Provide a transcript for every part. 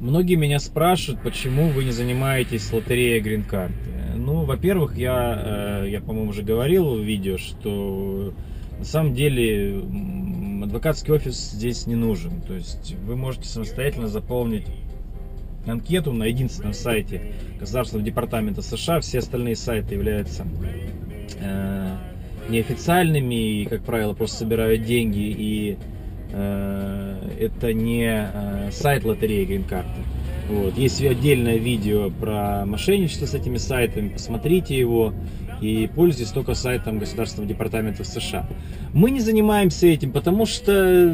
Многие меня спрашивают, почему вы не занимаетесь лотереей грин-карты. Ну, во-первых, я, э, я, по-моему, уже говорил в видео, что на самом деле адвокатский офис здесь не нужен. То есть вы можете самостоятельно заполнить анкету на единственном сайте Государственного департамента США. Все остальные сайты являются э, неофициальными и, как правило, просто собирают деньги. И это не э, сайт лотереи грин-карты. Вот. Есть отдельное видео про мошенничество с этими сайтами, посмотрите его и пользуйтесь только сайтом Государственного департамента США. Мы не занимаемся этим, потому что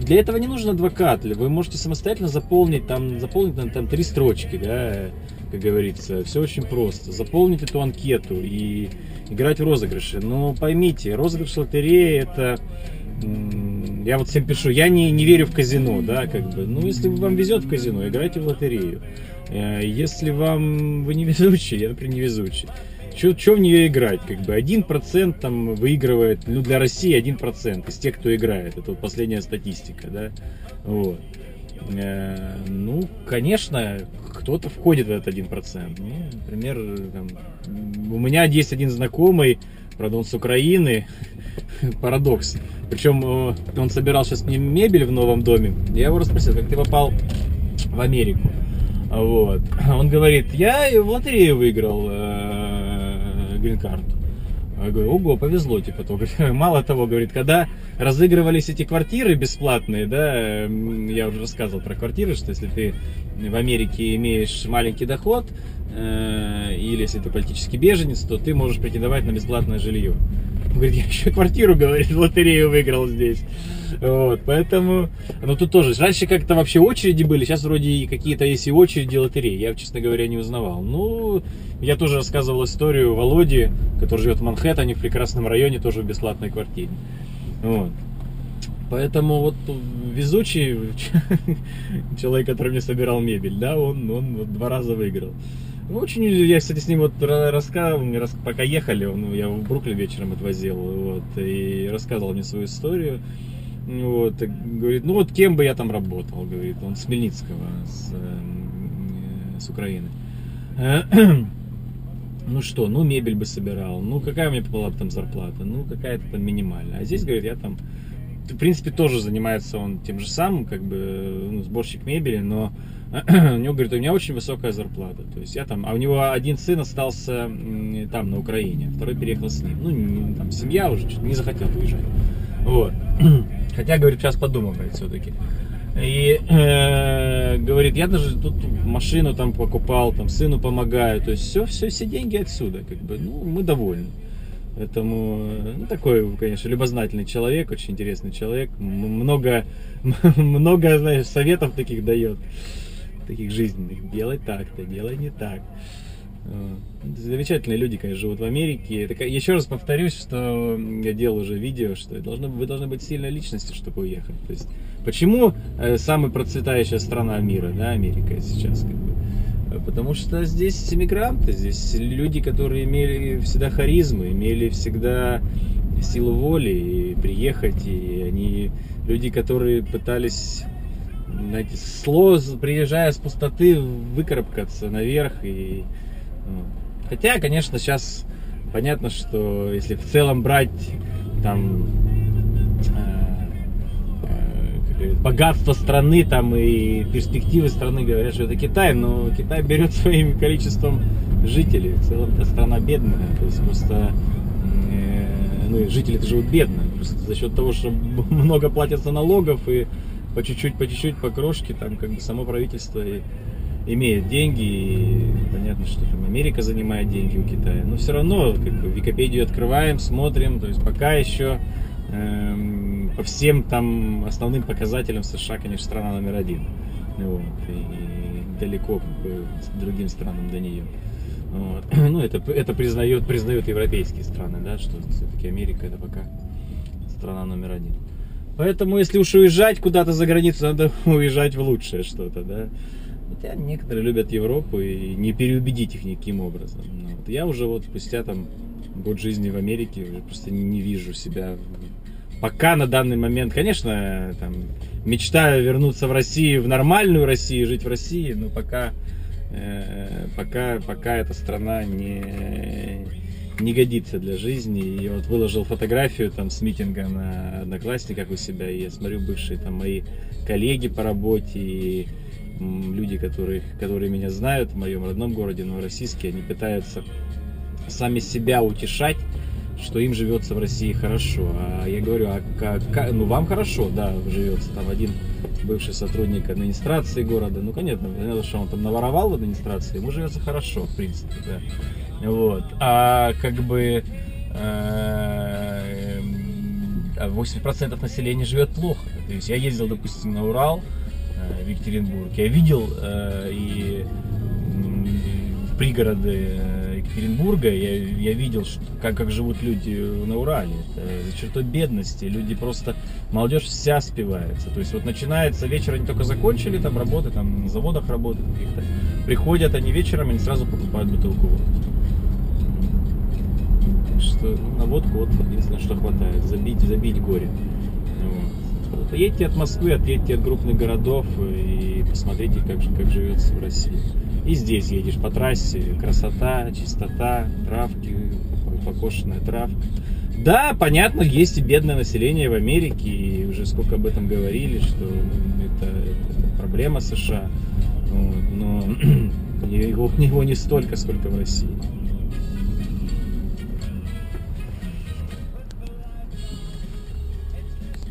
для этого не нужен адвокат. Вы можете самостоятельно заполнить, там, заполнить там, там три строчки, да, как говорится. Все очень просто. Заполнить эту анкету и играть в розыгрыши. Но поймите, розыгрыш лотереи это я вот всем пишу, я не, не верю в казино, да, как бы. Ну, если вам везет в казино, играйте в лотерею. Э, если вам вы не везучий, я, например, не везучий. Что в нее играть? Как бы один процент там выигрывает, ну для России один процент из тех, кто играет. Это вот последняя статистика, да. Вот. Э, ну, конечно, кто-то входит в этот один процент. Ну, например, там, у меня есть один знакомый, правда, он с Украины, парадокс. Причем э, он собирал сейчас мне мебель в новом доме. Я его расспросил, как ты попал в Америку. Вот. Он говорит, я в лотерею выиграл э, грин-карту. Я говорю, ого, повезло, типа, то. Мало того, говорит, когда разыгрывались эти квартиры бесплатные, да, я уже рассказывал про квартиры, что если ты в Америке имеешь маленький доход, э, или если ты политический беженец, то ты можешь претендовать на бесплатное жилье. Говорит, я еще квартиру, говорит, лотерею выиграл здесь. Вот, поэтому, ну тут тоже, раньше как-то вообще очереди были, сейчас вроде какие-то есть и очереди лотереи, я, честно говоря, не узнавал. Ну, я тоже рассказывал историю Володи, который живет в Манхэттене, в прекрасном районе, тоже в бесплатной квартире. Вот. Поэтому вот везучий человек, который мне собирал мебель, да, он, он два раза выиграл. Ну, очень, я, кстати, с ним вот рассказывал, мне, пока ехали, ну, я в Бруклин вечером отвозил, вот, и рассказывал мне свою историю. Вот, говорит, ну вот кем бы я там работал, говорит, он с Хмельницкого, с, э, с Украины. Ну что, ну мебель бы собирал, ну какая у меня была бы там зарплата, ну какая-то там минимальная. А здесь, говорит, я там, в принципе, тоже занимается он тем же самым, как бы, ну, сборщик мебели, но у него, говорит, у меня очень высокая зарплата. То есть я там, а у него один сын остался там, на Украине, второй переехал с ним. Ну, там, семья уже не захотел уезжать. Вот. Хотя, говорит, сейчас подумывает все-таки. И э, говорит, я даже тут машину там покупал, там сыну помогаю. То есть все, все, все деньги отсюда, как бы. Ну, мы довольны. Поэтому, ну, такой, конечно, любознательный человек, очень интересный человек. Много, много, знаешь, советов таких дает таких жизненных. Делай так-то, делай не так. Замечательные люди, конечно, живут в Америке. Так, еще раз повторюсь, что я делал уже видео, что должны, вы должны быть сильной личностью, чтобы уехать. То есть, почему э, самая процветающая страна мира, да, Америка сейчас, как бы? Потому что здесь иммигранты, здесь люди, которые имели всегда харизму, имели всегда силу воли и приехать, и они люди, которые пытались знаете, сло, приезжая с пустоты, выкарабкаться наверх. И, ну, хотя, конечно, сейчас понятно, что если в целом брать там э, э, богатство страны там и перспективы страны говорят, что это Китай, но Китай берет своим количеством жителей. В целом это страна бедная, то есть просто э, ну, жители живут бедно, просто за счет того, что много платятся налогов и по чуть-чуть, по чуть-чуть, по крошке, там как бы само правительство и имеет деньги, и понятно, что там Америка занимает деньги у Китая, но все равно как бы Википедию открываем, смотрим, то есть пока еще эм, по всем там основным показателям США, конечно, страна номер один, вот, и далеко как бы другим странам до нее. Вот. Ну, это, это признают, признают европейские страны, да, что все-таки Америка это пока страна номер один. Поэтому, если уж уезжать куда-то за границу, надо уезжать в лучшее что-то, да. Хотя некоторые любят Европу и не переубедить их никаким образом. Но вот я уже вот спустя там год жизни в Америке уже просто не, не вижу себя пока на данный момент, конечно, там, мечтаю вернуться в Россию, в нормальную Россию, жить в России, но пока, э, пока, пока эта страна не, не годится для жизни. И вот выложил фотографию там с митинга на Одноклассниках у себя, и я смотрю бывшие там мои коллеги по работе, и люди, которые, которые меня знают в моем родном городе Новороссийске, они пытаются сами себя утешать, что им живется в России хорошо. А я говорю, а как, ну вам хорошо, да, живется там один бывший сотрудник администрации города, ну конечно, понятно, что он там наворовал в администрации, ему живется хорошо, в принципе, да. Вот. А как бы 80% э, населения живет плохо. То есть я ездил, допустим, на Урал, э, в Екатеринбург, я видел э, и пригороды Екатеринбурга я, я видел, как, как живут люди на Урале. Это за чертой бедности. Люди просто, молодежь вся спивается. То есть вот начинается вечер, они только закончили там работы, там на заводах работают каких-то. Приходят они вечером, они сразу покупают бутылку водки. Так что ну, на водку вот единственное, что хватает. Забить, забить горе. Вот. Едьте от Москвы, отъедьте от крупных городов и посмотрите, как, как живется в России. И здесь едешь по трассе, красота, чистота, травки, покошенная травка. Да, понятно, есть и бедное население в Америке, и уже сколько об этом говорили, что это, это проблема США, вот, но его, его не столько, сколько в России.